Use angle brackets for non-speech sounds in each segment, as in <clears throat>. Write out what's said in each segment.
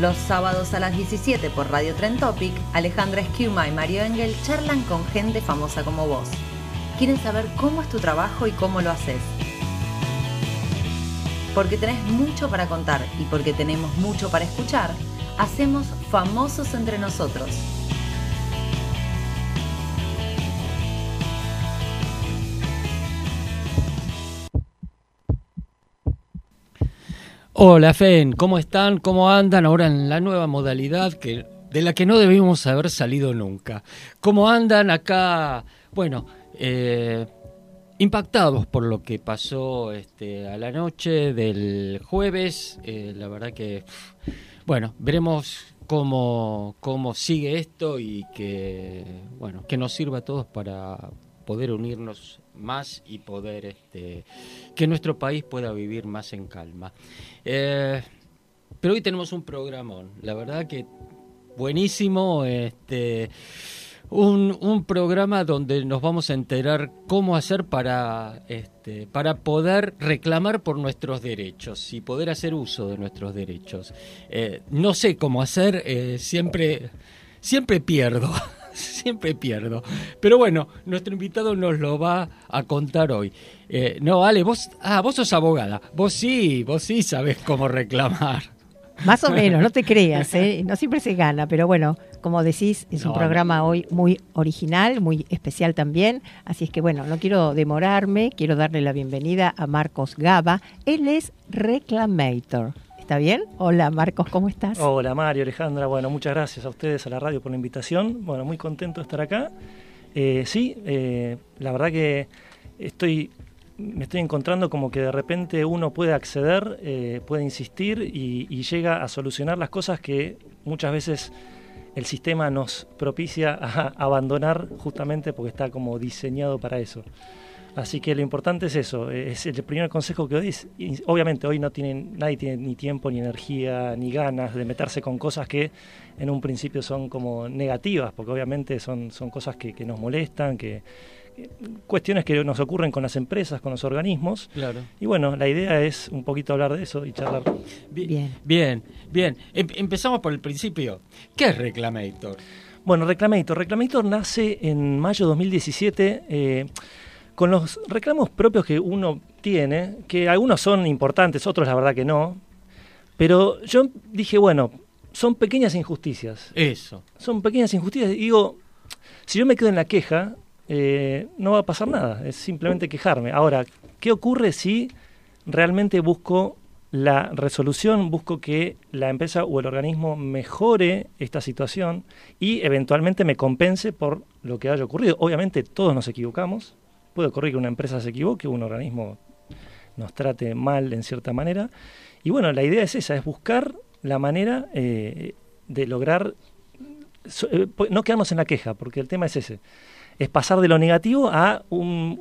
Los sábados a las 17 por Radio Tren Topic, Alejandra Esquiuma y Mario Engel charlan con gente famosa como vos. Quieren saber cómo es tu trabajo y cómo lo haces. Porque tenés mucho para contar y porque tenemos mucho para escuchar, hacemos famosos entre nosotros. Hola Fen, ¿cómo están? ¿Cómo andan ahora en la nueva modalidad que, de la que no debimos haber salido nunca? ¿Cómo andan acá? Bueno, eh, impactados por lo que pasó este, a la noche del jueves. Eh, la verdad que, bueno, veremos cómo, cómo sigue esto y que, bueno, que nos sirva a todos para poder unirnos más y poder este, que nuestro país pueda vivir más en calma. Eh, pero hoy tenemos un programón, la verdad que buenísimo, este, un, un, programa donde nos vamos a enterar cómo hacer para, este, para poder reclamar por nuestros derechos y poder hacer uso de nuestros derechos. Eh, no sé cómo hacer, eh, siempre, siempre pierdo. <laughs> siempre pierdo. Pero bueno, nuestro invitado nos lo va a contar hoy. Eh, no, Ale, vos, ah, vos sos abogada. Vos sí, vos sí sabés cómo reclamar. Más o menos, no te <laughs> creas, ¿eh? no siempre se gana, pero bueno, como decís, es un programa hoy muy original, muy especial también, así es que bueno, no quiero demorarme, quiero darle la bienvenida a Marcos Gaba, él es Reclamator. ¿Está bien? Hola Marcos, ¿cómo estás? Hola Mario, Alejandra, bueno, muchas gracias a ustedes, a la radio por la invitación, bueno, muy contento de estar acá. Eh, sí, eh, la verdad que estoy me estoy encontrando como que de repente uno puede acceder, eh, puede insistir y, y, llega a solucionar las cosas que muchas veces el sistema nos propicia a abandonar justamente porque está como diseñado para eso. Así que lo importante es eso, es el primer consejo que doy. Es, obviamente hoy no tienen, nadie tiene ni tiempo, ni energía, ni ganas de meterse con cosas que en un principio son como negativas, porque obviamente son, son cosas que, que nos molestan, que, cuestiones que nos ocurren con las empresas, con los organismos. Claro. Y bueno, la idea es un poquito hablar de eso y charlar. Bien, bien, bien. Em empezamos por el principio. ¿Qué es Reclamator? Bueno, Reclamator. Reclamator nace en mayo de 2017 eh, con los reclamos propios que uno tiene, que algunos son importantes, otros la verdad que no. Pero yo dije, bueno, son pequeñas injusticias. Eso. Son pequeñas injusticias. Y digo, si yo me quedo en la queja, eh, no va a pasar nada, es simplemente quejarme. Ahora, ¿qué ocurre si realmente busco la resolución, busco que la empresa o el organismo mejore esta situación y eventualmente me compense por lo que haya ocurrido? Obviamente todos nos equivocamos, puede ocurrir que una empresa se equivoque, un organismo nos trate mal en cierta manera. Y bueno, la idea es esa, es buscar la manera eh, de lograr, eh, no quedarnos en la queja, porque el tema es ese es pasar de lo negativo a un,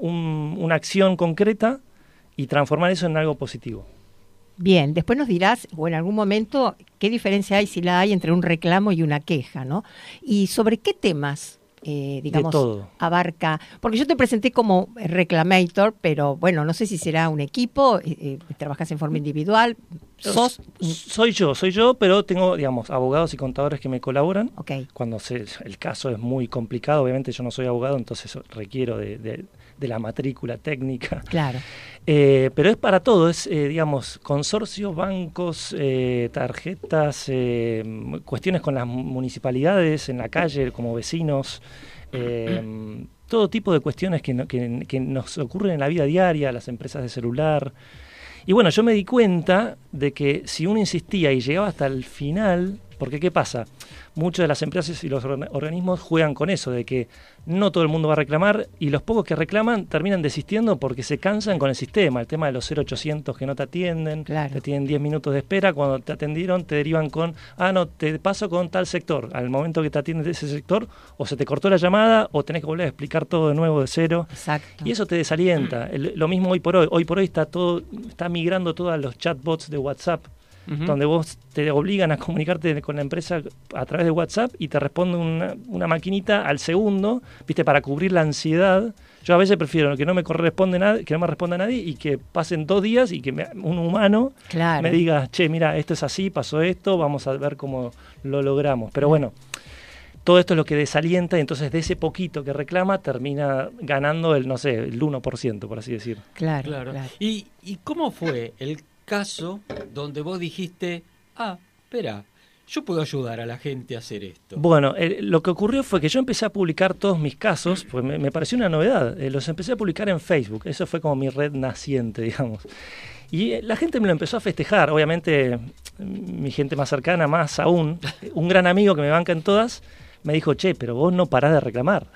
una acción concreta y transformar eso en algo positivo. Bien, después nos dirás, o en algún momento, qué diferencia hay, si la hay, entre un reclamo y una queja, ¿no? Y sobre qué temas eh, digamos, abarca. Porque yo te presenté como reclamator, pero bueno, no sé si será un equipo, eh, eh trabajas en forma individual, sos. Soy yo, soy yo, pero tengo, digamos, abogados y contadores que me colaboran. Okay. Cuando se, el caso es muy complicado, obviamente yo no soy abogado, entonces requiero de, de, de la matrícula técnica. Claro. Eh, pero es para todo, es, eh, digamos, consorcios, bancos, eh, tarjetas, cuestiones con las municipalidades en la calle, como vecinos, <clears throat> todo tipo de cuestiones que, no, que, que, nos ocurren en la vida diaria, las empresas de celular. Y bueno, yo me di cuenta de que si uno insistía y llegaba hasta el final, Porque ¿qué pasa? Muchas de las empresas y los organismos juegan con eso, de que no todo el mundo va a reclamar y los pocos que reclaman terminan desistiendo porque se cansan con el sistema. El tema de los 0800 que no te atienden, te tienen 10 minutos de espera, cuando te atendieron te derivan con, ah, no, te paso con tal sector. Al momento que te atiendes de ese sector, o se te cortó la llamada o tenés que volver a explicar todo de nuevo de cero. Exacto. Y eso te desalienta. lo mismo hoy por hoy. Hoy por hoy está todo, está migrando todos los chatbots de WhatsApp donde vos te obligan a comunicarte con la empresa a través de WhatsApp y te responde una, una maquinita al segundo, viste, para cubrir la ansiedad. Yo a veces prefiero que no me corresponde nada, que no me responda nadie y que pasen dos días y que un humano me diga, che, mira, esto es así, pasó esto, vamos a ver cómo lo logramos. Pero bueno, todo esto es lo que desalienta y entonces de ese poquito que reclama termina ganando el, no sé, el 1%, por así decir. Claro, claro. ¿Y, ¿Y cómo fue el caso donde vos dijiste, ah, espera, yo puedo ayudar a la gente a hacer esto. Bueno, lo que ocurrió fue que yo empecé a publicar todos mis casos, pues me, pareció una novedad. Eh, los empecé a publicar en Facebook, eso fue como mi red naciente, <laughs> digamos. Y eh, la gente me lo empezó a festejar, obviamente mi gente más cercana, más aún, un gran amigo que me banca en todas, me dijo, che, pero vos no parás de reclamar.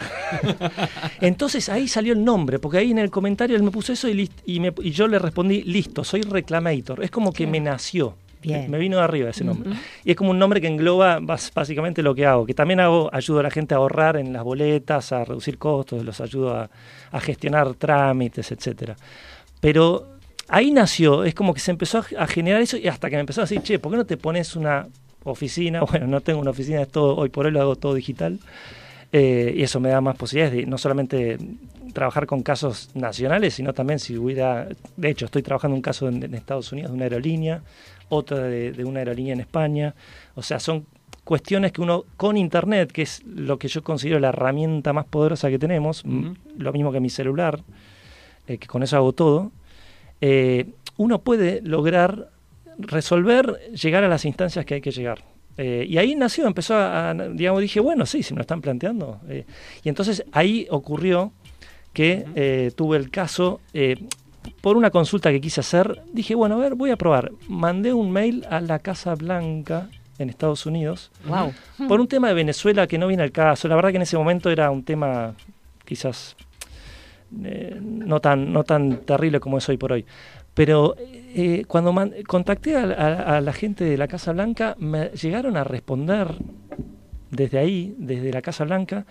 <laughs> Entonces ahí salió el nombre, porque ahí en el comentario él me puso eso y, y, yo le respondí, listo, soy reclamator. Es como que me nació. Me vino de arriba ese nombre. Y es como un nombre que engloba básicamente lo que hago, que también hago, ayudo a la gente a ahorrar en las boletas, a reducir costos, los ayudo a, a gestionar trámites, etcétera. Pero ahí nació, es como que se empezó a generar eso y hasta que me empezó a decir, che, ¿por qué no te pones una oficina. <laughs> Bueno, no tengo una oficina, es todo, hoy por hoy lo hago todo digital. Eh, y eso me da más posibilidades de no solamente trabajar con casos nacionales, sino también si hubiera, de hecho estoy trabajando un caso en, Estados Unidos de una aerolínea, otro de, una aerolínea en España, o sea, son cuestiones que uno con Internet, que es lo que yo considero la herramienta más poderosa que tenemos, lo mismo que mi celular, eh, que con eso hago todo, eh, uno puede lograr resolver, llegar a las instancias que hay que llegar. Eh, y ahí nació, empezó a, digamos, dije, bueno, sí, si me lo están planteando. Eh, y entonces ahí ocurrió que eh, tuve el caso, por una consulta que quise hacer, dije, bueno, a ver, voy a probar. Mandé un mail a la Casa Blanca en Estados Unidos wow. por un tema de Venezuela que no viene al caso. La verdad que en ese momento era un tema quizás no, tan, no tan terrible como es hoy por hoy. Pero eh, cuando contacté a, la gente de la Casa Blanca, me llegaron a responder desde ahí, desde la Casa Blanca,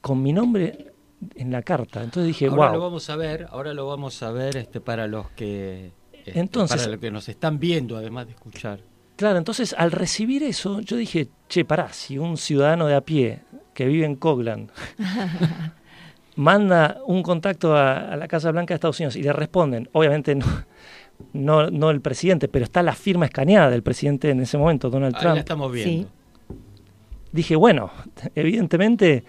con mi nombre en la carta. Entonces dije, ahora lo vamos a ver, ahora lo vamos a ver este, para los que este, entonces, para los que nos están viendo, además de escuchar. Claro, entonces al recibir eso, yo dije, che, pará, si un ciudadano de a pie que vive en Coglan <laughs> manda un contacto a, la Casa Blanca de Estados Unidos y le responden, obviamente no, no, no el presidente, pero está la firma escaneada del presidente en ese momento, Donald Trump. Estamos viendo. Dije, bueno, evidentemente,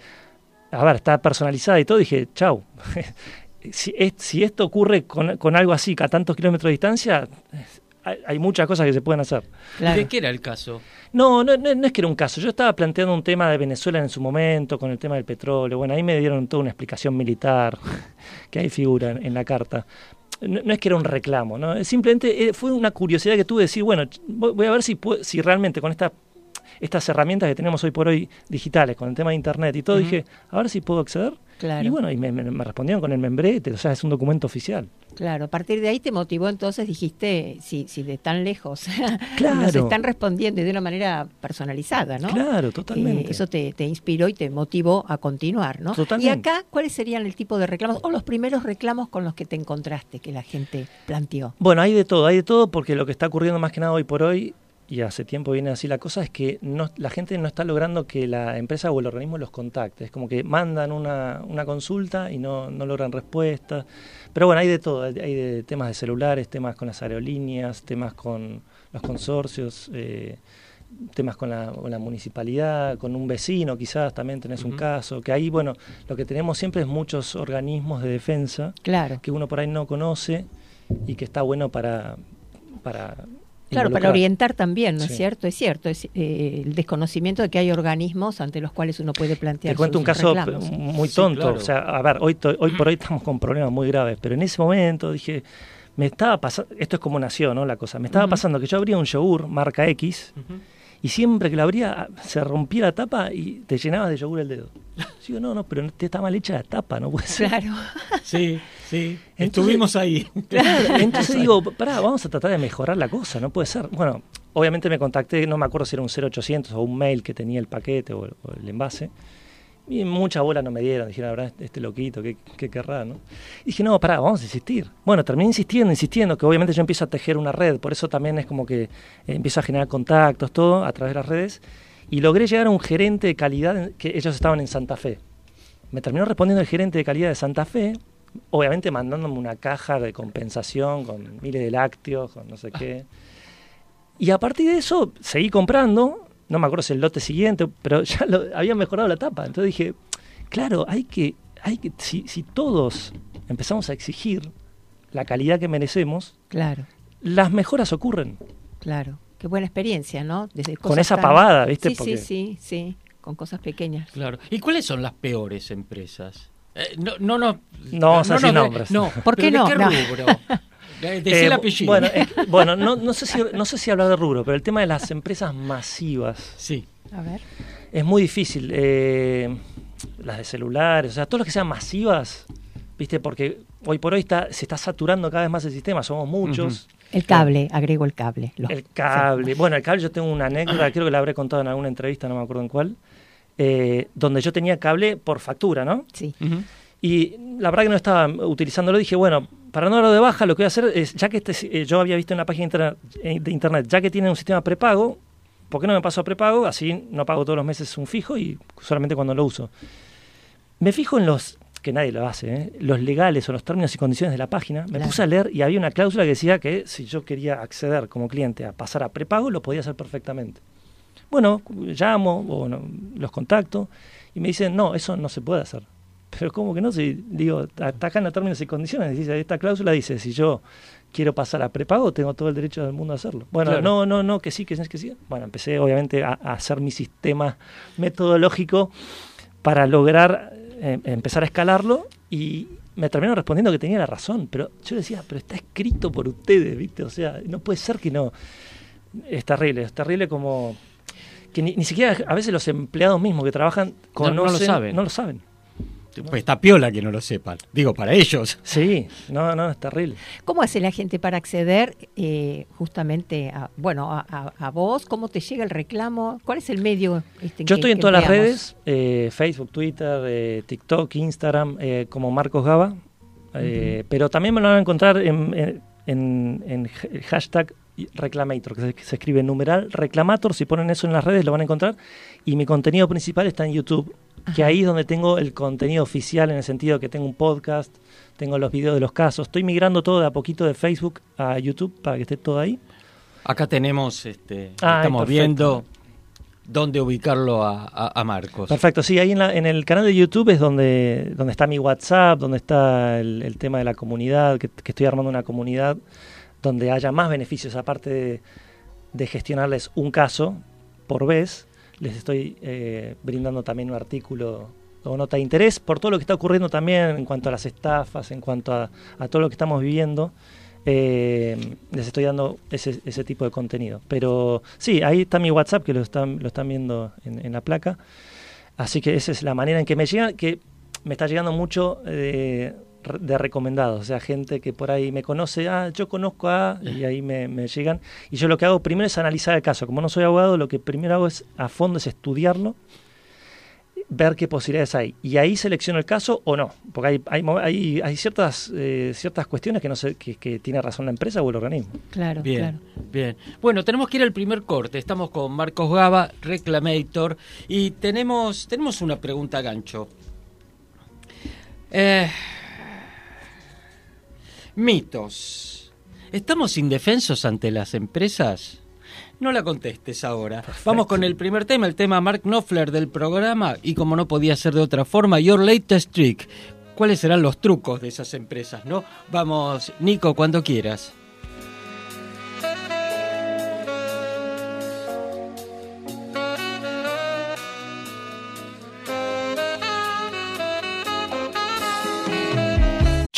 a ver, está personalizada y todo, dije, chau. <laughs> si, si, esto ocurre con, con, algo así, a tantos kilómetros de distancia, hay, muchas cosas que se pueden hacer. ¿De qué era el caso? No, no, no, es que era un caso. Yo estaba planteando un tema de Venezuela en su momento, con el tema del petróleo. Bueno, ahí me dieron toda una explicación militar, <laughs> que ahí figura en, la carta. No, es que era un reclamo, ¿no? Simplemente eh, fue una curiosidad que tuve de decir, bueno, voy a ver si, si realmente con esta estas herramientas que tenemos hoy por hoy digitales, con el tema de Internet y todo, dije, a ver si puedo acceder. Y bueno, y me, respondieron con el membrete, o sea, es un documento oficial. Claro, a partir de ahí te motivó entonces, dijiste, si, si de tan lejos <laughs> claro. nos están respondiendo y de una manera personalizada, ¿no? Claro, totalmente. Eh, eso te, te, inspiró y te motivó a continuar, ¿no? Totalmente. Y acá, ¿cuáles serían el tipo de reclamos o los primeros reclamos con los que te encontraste, que la gente planteó? Bueno, hay de todo, hay de todo porque lo que está ocurriendo más que nada hoy por hoy y hace tiempo viene así la cosa, es que no, la gente no está logrando que la empresa o el organismo los contacte. Es como que mandan una, una consulta y no, no logran respuesta. Pero bueno, hay de todo. Hay de temas de celulares, temas con las aerolíneas, temas con los consorcios, eh, temas con la, con la, municipalidad, con un vecino quizás también tenés un caso. Que ahí, bueno, lo que tenemos siempre es muchos organismos de defensa claro. que uno por ahí no conoce y que está bueno para, para Claro, para orientar también, ¿no es cierto? Es cierto, es eh, el desconocimiento de que hay organismos ante los cuales uno puede plantear. Te cuento un caso muy tonto, o sea, a ver, hoy, hoy por hoy estamos con problemas muy graves, pero en ese momento dije, me estaba pasando, esto es como nació, ¿no? La cosa, me estaba pasando que yo abría un yogur marca X y siempre que lo abría se rompía la tapa y te llenabas de yogur el dedo. Digo, no, no, pero te está mal hecha la tapa, no puede ser. Claro. Sí, <laughs> sí. Estuvimos ahí. Claro, <laughs> entonces digo, pará, vamos a tratar de mejorar la cosa, no puede ser. Bueno, obviamente me contacté, no me acuerdo si era un 0800 o un mail que tenía el paquete o, el envase. Y mucha bola no me dieron, dijeron, la verdad, este loquito, ¿qué, qué querrá? ¿no? Y dije, no, pará, vamos a insistir. Bueno, terminé insistiendo, insistiendo, que obviamente yo empiezo a tejer una red, por eso también es como que eh, empiezo a generar contactos, todo, a través de las redes y logré llegar a un gerente de calidad, que ellos estaban en Santa Fe. Me terminó respondiendo el gerente de calidad de Santa Fe, obviamente mandándome una caja de compensación con miles de lácteos, con no sé qué. Y a partir de eso seguí comprando, no me acuerdo si el lote siguiente, pero <laughs> ya lo, había mejorado la tapa. Entonces dije, claro, hay que, hay que si, si todos empezamos a exigir la calidad que merecemos, claro. las mejoras ocurren. Claro. Qué buena experiencia, ¿no? Desde con esa pavada, ¿viste? Sí, sí, sí, sí, con cosas pequeñas. Claro. ¿Y cuáles son las peores empresas? Eh, no, no, no. No, no, no, nombres. No, ¿por qué no? ¿De qué rubro? <laughs> Eh, el apellido. Bueno, <laughs> bueno no, no, sé si, no sé si hablar de rubro, pero el tema de las empresas masivas. Sí. A ver. Es muy difícil. Eh, las de celulares, o sea, todo lo que sean masivas, ¿viste? Porque hoy por hoy está, se está saturando cada vez más el sistema, somos muchos. El cable, agrego el cable. el <laughs> cable. Bueno, el cable yo tengo una anécdota, creo que la habré contado en alguna entrevista, no me acuerdo en cuál, eh, donde yo tenía cable por factura, ¿no? Sí. Y la verdad que no estaba utilizándolo, dije, bueno, para no darlo de baja, lo que voy a hacer es, ya que este, eh, yo había visto en la página eh, de internet, ya que tiene un sistema prepago, ¿por qué no me paso a prepago? Así no pago todos los meses un fijo y solamente cuando lo uso. Me fijo en los que nadie lo hace, ¿eh? los legales o los términos y condiciones de la página, me puse a leer y había una cláusula que decía que si yo quería acceder como cliente a pasar a prepago, lo podía hacer perfectamente. Bueno, llamo o los contacto y me dicen, no, eso no se puede hacer. Pero ¿cómo que no? Si digo, en los términos y condiciones, dice, esta cláusula dice, si yo quiero pasar a prepago, tengo todo el derecho del mundo a hacerlo. Bueno, no, no, no, que sí, que sí, que sí. Bueno, empecé obviamente a hacer mi sistema metodológico para lograr eh, empezar a escalarlo y me terminaron respondiendo que tenía la razón, pero yo decía, pero está escrito por ustedes, ¿viste? O sea, no puede ser que no. Es terrible, es terrible como que ni, siquiera a veces los empleados mismos que trabajan no, lo saben. No lo saben. Pues está piola que no lo sepan. Digo, para ellos. Sí, no, no, es terrible. ¿Cómo hace la gente para acceder eh, justamente a, bueno, a, vos? ¿Cómo te llega el reclamo? ¿Cuál es el medio? Este, Yo estoy en todas las redes, eh, Facebook, Twitter, eh, TikTok, Instagram, como Marcos Gaba. Pero también me lo van a encontrar en, en, hashtag Reclamator, que se, se, escribe numeral Reclamator. Si ponen eso en las redes lo van a encontrar. Y mi contenido principal está en YouTube que ahí es donde tengo el contenido oficial en el sentido que tengo un podcast, tengo los videos de los casos. Estoy migrando todo de a poquito de Facebook a YouTube para que esté todo ahí. Acá tenemos, este, ah, estamos viendo dónde ubicarlo a, Marcos. Perfecto, sí, ahí en, en, el canal de YouTube es donde, donde está mi WhatsApp, donde está el, tema de la comunidad, que, estoy armando una comunidad donde haya más beneficios, aparte de, gestionarles un caso por vez, les estoy eh, brindando también un artículo o nota de interés por todo lo que está ocurriendo también en cuanto a las estafas, en cuanto a, todo lo que estamos viviendo. Eh, les estoy dando ese, ese, tipo de contenido. Pero sí, ahí está mi WhatsApp, que lo están, lo están viendo en, la placa. Así que esa es la manera en que me llega, que me está llegando mucho eh, de recomendados, o sea, gente que por ahí me conoce, ah, yo conozco a, y ahí me, llegan. Y yo lo que hago primero es analizar el caso. Como no soy abogado, lo que primero hago es a fondo es estudiarlo, ver qué posibilidades hay. Y ahí selecciono el caso o no, porque hay, hay, hay, hay ciertas, eh, ciertas cuestiones que no sé que, que, tiene razón la empresa o el organismo. Claro, bien, claro. Bien. Bueno, tenemos que ir al primer corte. Estamos con Marcos Gaba, Reclamator, y tenemos, tenemos una pregunta gancho. Eh, Mitos. ¿Estamos indefensos ante las empresas? No la contestes ahora. Vamos con el primer tema, el tema Mark Knopfler del programa y como no podía ser de otra forma, Your Latest Trick. ¿Cuáles serán los trucos de esas empresas, no? Vamos, Nico, cuando quieras.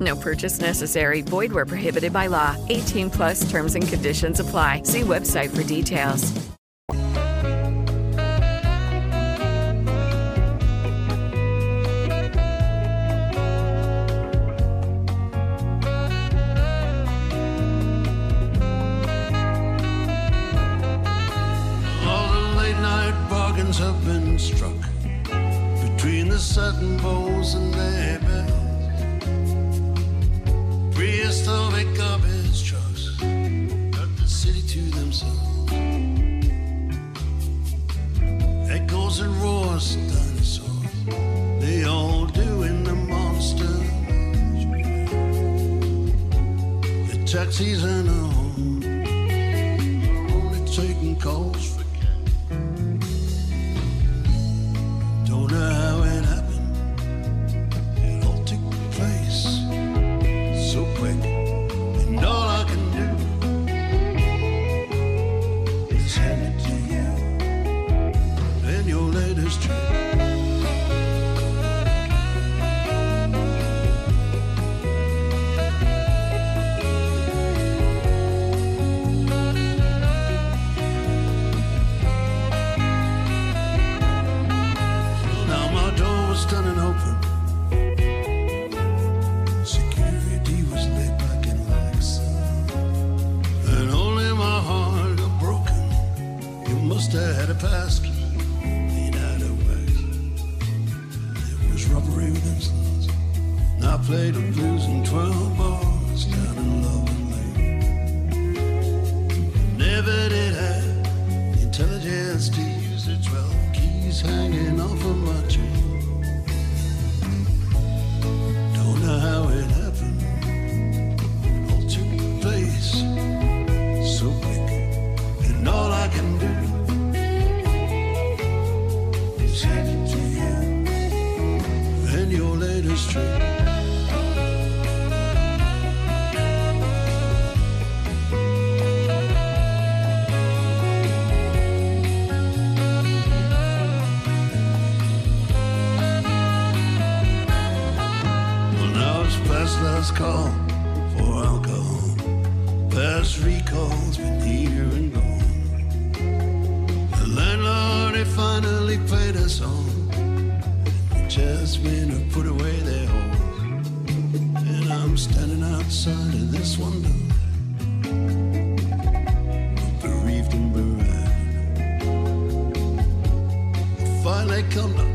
No purchase necessary. Void where prohibited by law. 18 plus terms and conditions apply. See website for details. All the late night bargains have been struck between the satin bowls and their taxis and a only taking calls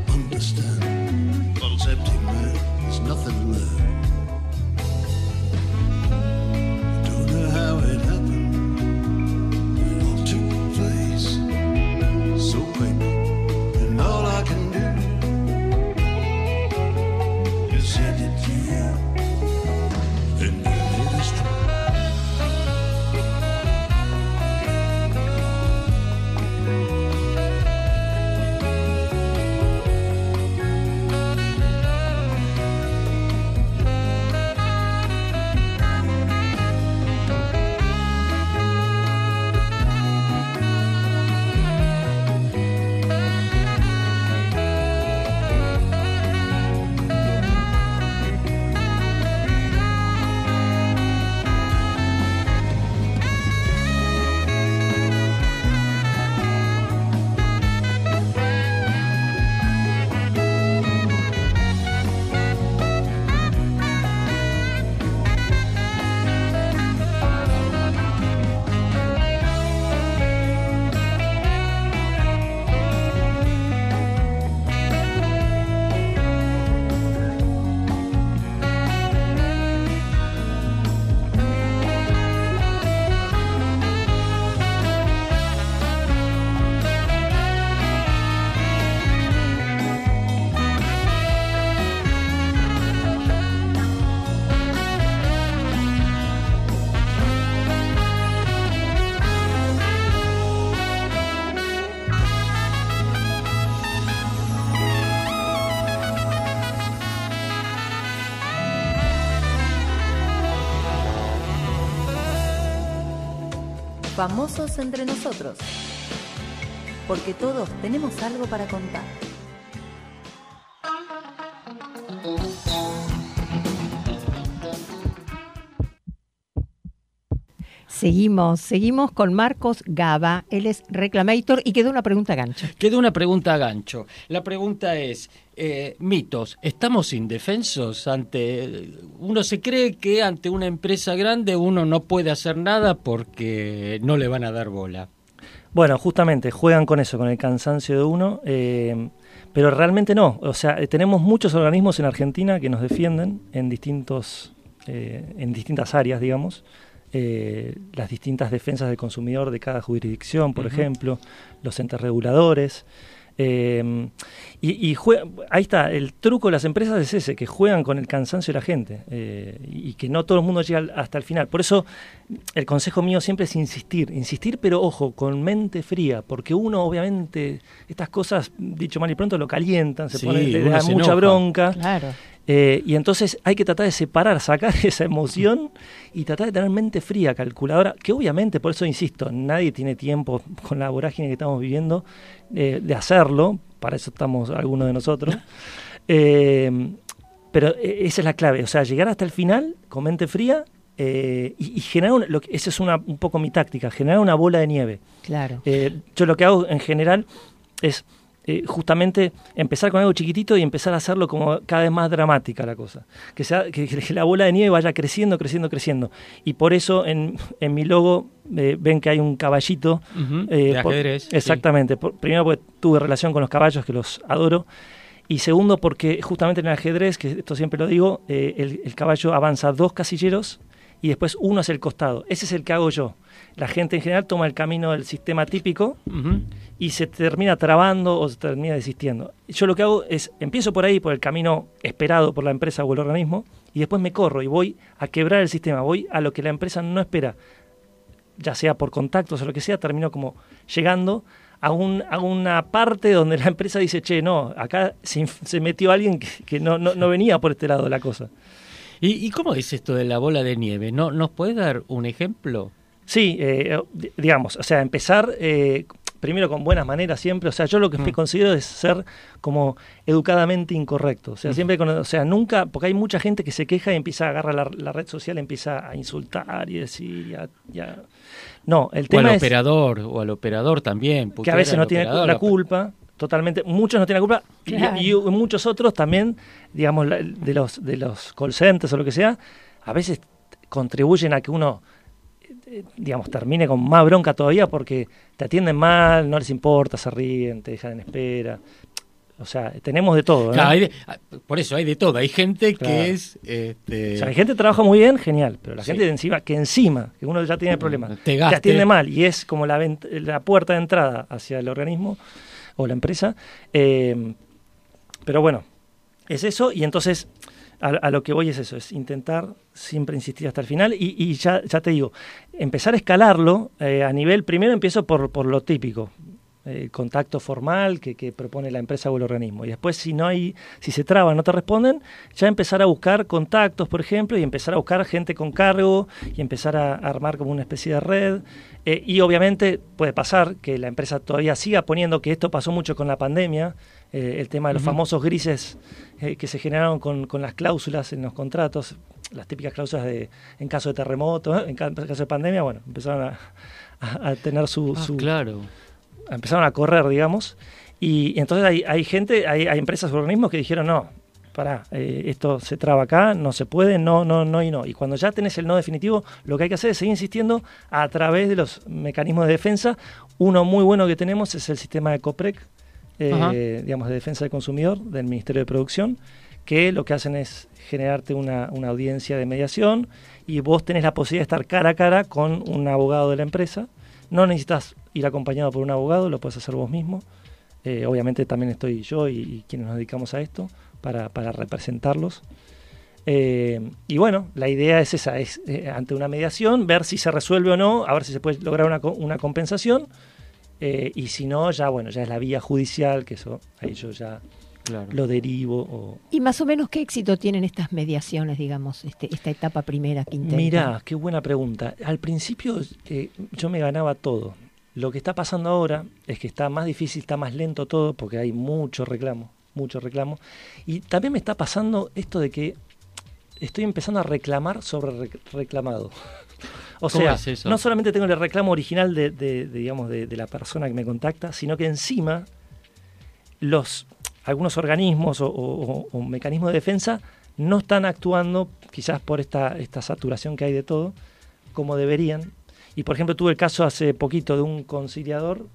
understand. bottles empty, man, there's nothing to learn. Famosos entre nosotros. Porque todos tenemos algo para contar. Seguimos, seguimos con Marcos Gaba, él es reclamator y quedó una pregunta a gancho. Quedó una pregunta a gancho. La pregunta es, eh, mitos, ¿estamos indefensos ante... Uno se cree que ante una empresa grande uno no puede hacer nada porque no le van a dar bola. Bueno, justamente juegan con eso, con el cansancio de uno, eh, pero realmente no. O sea, tenemos muchos organismos en Argentina que nos defienden en distintos, eh, en distintas áreas, digamos. Eh, las distintas defensas del consumidor de cada jurisdicción, por ejemplo, los entes reguladores. Eh, y, ahí está, el truco de las empresas es ese, que juegan con el cansancio de la gente eh, y que no todo el mundo llega hasta el final. Por eso el consejo mío siempre es insistir, insistir, pero ojo, con mente fría, porque uno obviamente estas cosas, dicho mal y pronto, lo calientan, se pone, le da mucha bronca. Claro. Eh, y entonces hay que tratar de separar, sacar <laughs> esa emoción y tratar de tener mente fría, calculadora, que obviamente, por eso insisto, nadie tiene tiempo con la vorágine que estamos viviendo eh, de hacerlo, para eso estamos algunos de nosotros. <laughs> Eh, pero esa es la clave, o sea, llegar hasta el final con mente fría y, generar, lo esa es una, un poco mi táctica, generar una bola de nieve. Claro. yo lo que hago en general es eh, justamente empezar con algo chiquitito y empezar a hacerlo como cada vez más dramática la cosa. Que, sea, que, la bola de nieve vaya creciendo, creciendo, creciendo. Y por eso en, en mi logo eh, ven que hay un caballito. Eh, de ajedrez. exactamente. primero porque tuve relación con los caballos, que los adoro. Y segundo porque justamente en el ajedrez, que esto siempre lo digo, el, el caballo avanza dos casilleros y después uno hacia el costado. Ese es el que hago yo. La gente en general toma el camino del sistema típico y se termina trabando o se termina desistiendo. Yo lo que hago es, empiezo por ahí, por el camino esperado por la empresa o el organismo, y después me corro y voy a quebrar el sistema, voy a lo que la empresa no espera, ya sea por contactos o lo que sea, termino como llegando a, un, a una parte donde la empresa dice, che, no, acá se, metió alguien que, no, no, venía por este lado de la cosa. ¿Y, cómo es esto de la bola de nieve? ¿No, ¿Nos puede dar un ejemplo? Sí, eh, digamos, o sea, empezar eh, primero con buenas maneras siempre, o sea, yo lo que mm. considero es ser como educadamente incorrecto, o sea, siempre, con, o sea, nunca, porque hay mucha gente que se queja y empieza a agarrar la, red social, empieza a insultar y decir, ya, ya. no, el tema o al es, operador, o al operador también, que a veces no tiene la culpa, totalmente, muchos no tienen la culpa y, muchos otros también, digamos, de los de los call centers o lo que sea, a veces contribuyen a que uno eh, digamos, termine con más bronca todavía porque te atienden mal, no les importa, se ríen, te dejan en espera. O sea, tenemos de todo. ¿eh? Ah, por eso hay de todo. Hay gente que es. Este... O sea, hay gente que trabaja muy bien, genial. Pero la gente de encima, que encima, que uno ya tiene problemas, te, atiende mal y es como la, la puerta de entrada hacia el organismo o la empresa. Eh, pero bueno, es eso. Y entonces a, lo que voy es eso, es intentar siempre insistir hasta el final y, ya, ya te digo, empezar a escalarlo eh, a nivel, primero empiezo por, por lo típico, el contacto formal que, que, propone la empresa o el organismo. Y después, si no hay, si se traban, no te responden, ya empezar a buscar contactos, por ejemplo, y empezar a buscar gente con cargo y empezar a, armar como una especie de red. Eh, y obviamente puede pasar que la empresa todavía siga poniendo, que esto pasó mucho con la pandemia, eh, el tema de los famosos grises eh, que se generaron con, con, las cláusulas en los contratos, las típicas cláusulas de en caso de terremoto, en caso de pandemia, bueno, empezaron a, tener su, ah, Claro. Empezaron a correr, digamos. Y, entonces hay, hay gente, hay, hay, empresas organismos que dijeron, no, pará, eh, esto se traba acá, no se puede, no, no, no y no. Y cuando ya tenés el no definitivo, lo que hay que hacer es seguir insistiendo a través de los mecanismos de defensa. Uno muy bueno que tenemos es el sistema de COPREC, eh, digamos, de defensa del consumidor del Ministerio de Producción, que lo que hacen es generarte una, una, audiencia de mediación y vos tenés la posibilidad de estar cara a cara con un abogado de la empresa. No necesitas ir acompañado por un abogado, lo puedes hacer vos mismo. Eh, obviamente también estoy yo y, quienes nos dedicamos a esto para, para representarlos. Eh, y bueno, la idea es esa, es ante una mediación, ver si se resuelve o no, a ver si se puede lograr una, una compensación eh, y si no, ya bueno, ya es la vía judicial, que eso ahí yo ya lo derivo. ¿Y más o menos qué éxito tienen estas mediaciones, digamos, este, esta etapa primera que intentan? Mirá, qué buena pregunta. Al principio eh, yo me ganaba todo. Lo que está pasando ahora es que está más difícil, está más lento todo, porque hay mucho reclamo, mucho reclamo. Y también me está pasando esto de que estoy empezando a reclamar sobre reclamado. <laughs> O sea, no solamente tengo el reclamo original de, digamos, de, la persona que me contacta, sino que encima los algunos organismos o, mecanismos de defensa no están actuando, quizás por esta, esta saturación que hay de todo, como deberían. Y por ejemplo, tuve el caso hace poquito de un conciliador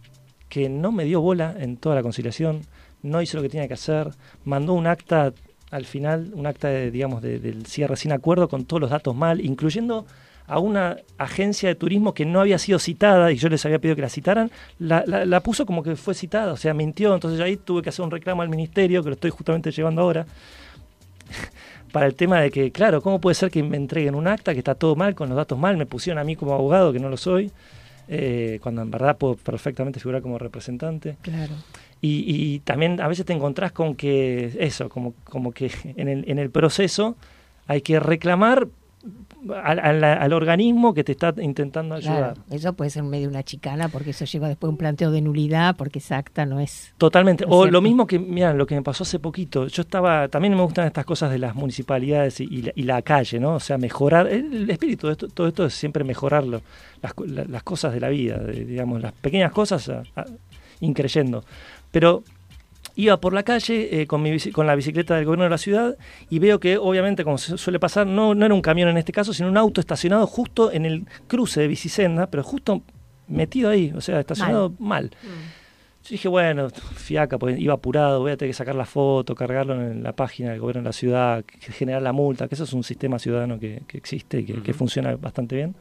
que no me dio bola en toda la conciliación, no hizo lo que tenía que hacer, mandó un acta al final, un acta de, digamos, del cierre sin acuerdo con todos los datos mal, incluyendo a una agencia de turismo que no había sido citada y yo les había pedido que la citaran, la, puso como que fue citada, o sea, mintió. Entonces ahí tuve que hacer un reclamo al ministerio, que lo estoy justamente llevando ahora, para el tema de que, claro, ¿cómo puede ser que me entreguen un acta que está todo mal, con los datos mal? Me pusieron a mí como abogado, que no lo soy, eh, cuando en verdad puedo perfectamente figurar como representante. Claro. Y, también a veces te encontrás con que eso, como, como que en el, en el proceso hay que reclamar al, organismo que te está intentando ayudar. eso puede ser medio una chicana porque eso lleva después un planteo de nulidad porque esa acta no es. Totalmente. o lo mismo que, mira, lo que me pasó hace poquito. Yo estaba, también me gustan estas cosas de las municipalidades y, la, calle, ¿no? O sea, mejorar. El, espíritu de todo esto es siempre mejorar las, las, cosas de la vida, digamos, las pequeñas cosas increyendo. Pero iba por la calle eh, con, mi, con la bicicleta del gobierno de la ciudad y veo que obviamente, como suele pasar, no, no era un camión en este caso, sino un auto estacionado justo en el cruce de bicisenda, pero justo metido ahí, o sea, estacionado mal. Mm. Yo dije, bueno, fiaca, pues iba apurado, voy a tener que sacar la foto, cargarlo en la página del gobierno de la ciudad, generar la multa, que eso es un sistema ciudadano que, existe y que, que funciona bastante bien.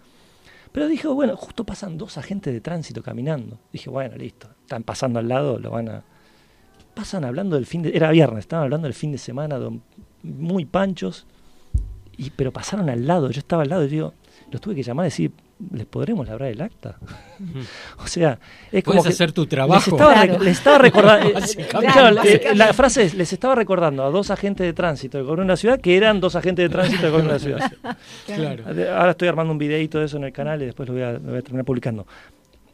Pero dije, bueno, justo pasan dos agentes de tránsito caminando. Dije, bueno, listo, están pasando al lado, lo van a, pasan hablando del fin de... Era viernes, estaban hablando del fin de semana, muy panchos, y, pero pasaron al lado, yo estaba al lado y digo, los tuve que llamar y decir, ¿les podremos labrar el acta? <laughs> o sea, es como... Puedes hacer tu trabajo. Les estaba, recordando... <laughs> Eh, la frase es, les estaba recordando a dos agentes de tránsito del gobierno de la ciudad que eran dos agentes de tránsito del gobierno de la ciudad. <laughs> claro. Ahora estoy armando un videito de eso en el canal y después lo voy a, lo voy a terminar publicando.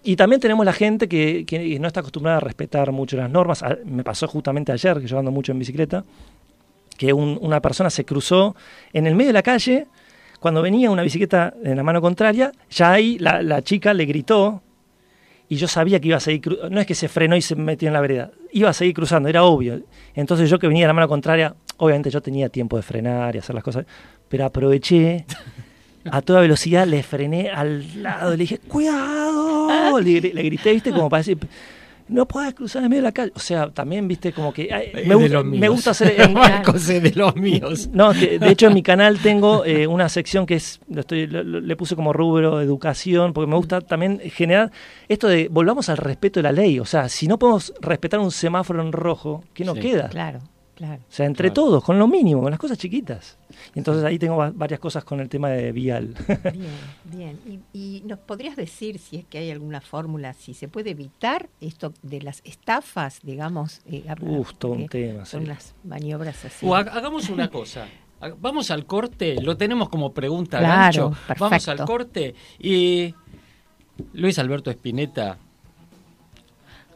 Y también tenemos la gente que, no está acostumbrada a respetar mucho las normas. Ah, me pasó justamente ayer, que yo ando mucho en bicicleta, que una persona se cruzó en el medio de la calle, cuando venía una bicicleta en la mano contraria, ya ahí la, chica le gritó y yo sabía que iba a seguir cruzando. No es que se frenó y se metió en la vereda, iba a seguir cruzando, era obvio. Entonces yo que venía en la mano contraria, obviamente yo tenía tiempo de frenar y hacer las cosas, pero aproveché <laughs> a toda velocidad, le frené al lado, le dije, cuidado, le, grité, viste, como para decir, no puedes cruzar en medio de la calle. O sea, también, viste, como que me, gusta hacer... <laughs> En, Marcos de los míos. No, de hecho en mi canal tengo eh, una sección que es, estoy, le puse como rubro educación, porque me gusta también generar esto de, volvamos al respeto de la ley. O sea, si no podemos respetar un semáforo en rojo, ¿qué nos queda? Claro. Claro. O sea, entre todos, con lo mínimo, con las cosas chiquitas. Y entonces ahí tengo varias cosas con el tema de vial. Bien, bien. ¿Y, nos podrías decir si es que hay alguna fórmula, si se puede evitar esto de las estafas, digamos? Eh, todo un tema. Son las maniobras así. O hagamos una cosa. Vamos al corte, lo tenemos como pregunta claro, Vamos al corte y Luis Alberto Espineta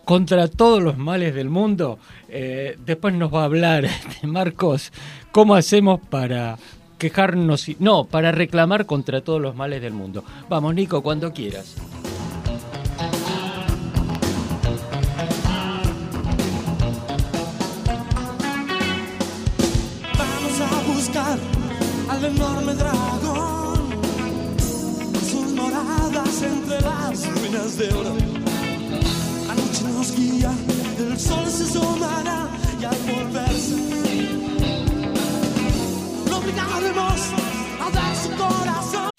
contra todos los males del mundo. Eh, después nos va a hablar <laughs> este, Marcos cómo hacemos para quejarnos, no, para reclamar contra todos los males del mundo. Vamos, Nico, cuando quieras. Vamos a buscar al enorme dragón, sus moradas entre las ruinas de oro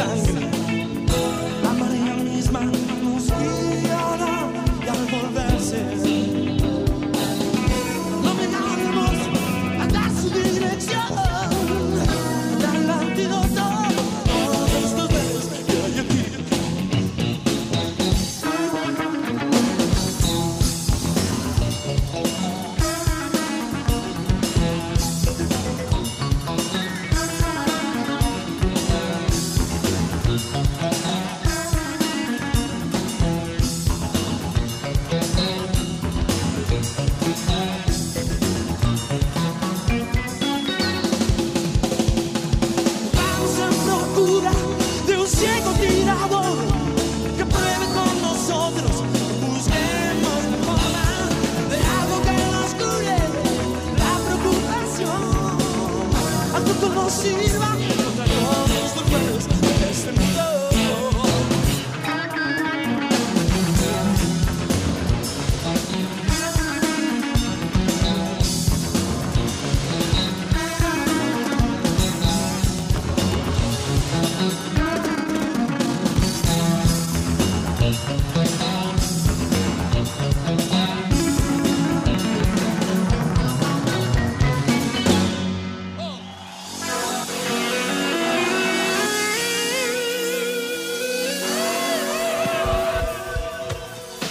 Sangre.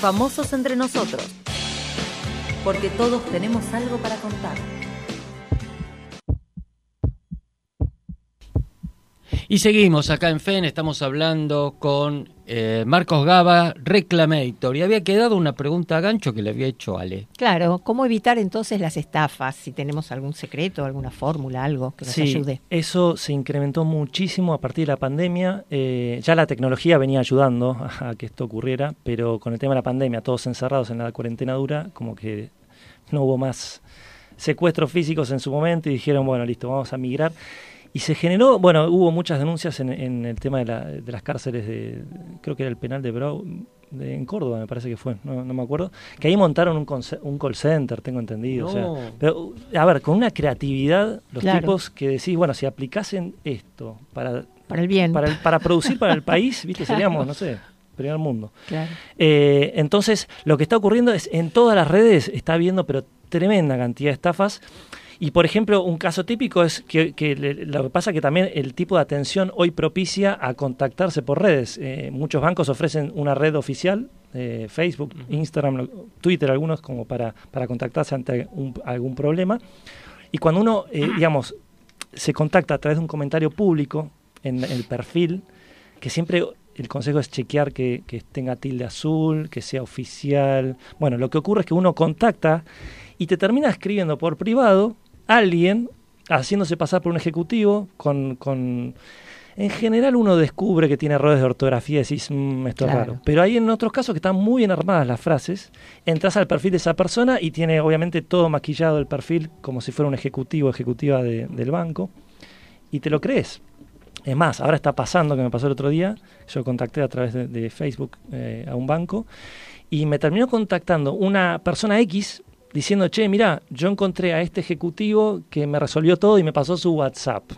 Famosos entre nosotros. Porque todos tenemos algo para contar. Y seguimos acá en FEN, estamos hablando con eh, Marcos Gaba, Reclamator. Y había quedado una pregunta a gancho que le había hecho Ale. Claro, ¿cómo evitar entonces las estafas? Si tenemos algún secreto, alguna fórmula, algo que nos Sí, ayude. eso se incrementó muchísimo a partir de la pandemia. Eh, ya la tecnología venía ayudando a, a que esto ocurriera, pero con el tema de la pandemia, todos encerrados en la cuarentena dura, como que no hubo más secuestros físicos en su momento y dijeron, bueno, listo, vamos a migrar. Y se generó, bueno, hubo muchas denuncias en, en el tema de, la- de las cárceles de, creo que era el penal de Brau, de- en Córdoba me parece que fue, no, no me acuerdo, que ahí montaron un, un call center, tengo entendido. o sea, pero, a ver, con una creatividad, los Claro. tipos que decís, bueno, si aplicasen esto para, Para el bien. para, el- para producir para el <laughs> país, ¿viste? Claro. seríamos, no sé, primer mundo. Claro. Eh, entonces, lo que está ocurriendo es en todas las redes está habiendo, pero tremenda cantidad de estafas. Y por ejemplo, un caso típico es que, que le- lo que pasa que también el tipo de atención hoy propicia a contactarse por redes. Eh, muchos bancos ofrecen una red oficial, eh, Facebook, Instagram, Twitter, algunos como para, para contactarse ante un- algún problema. Y cuando uno, eh, <clears throat> digamos, se contacta a través de un comentario público en el perfil, que siempre el consejo es chequear que, que tenga tilde azul, que sea oficial. Bueno, lo que ocurre es que uno contacta y te termina escribiendo por privado alguien haciéndose pasar por un ejecutivo con... con en general uno descubre que tiene errores de ortografía y decís, "Mm, esto Claro. es raro. Pero hay en otros casos que están muy bien armadas las frases, entras al perfil de esa persona y tiene obviamente todo maquillado el perfil como si fuera un ejecutivo, ejecutiva de- del banco, y te lo crees. Es más, ahora está pasando, que me pasó el otro día, yo contacté a través de, Facebook eh, a un banco y me terminó contactando una persona X diciendo, che, mira, yo encontré a este ejecutivo que me resolvió todo y me pasó su WhatsApp.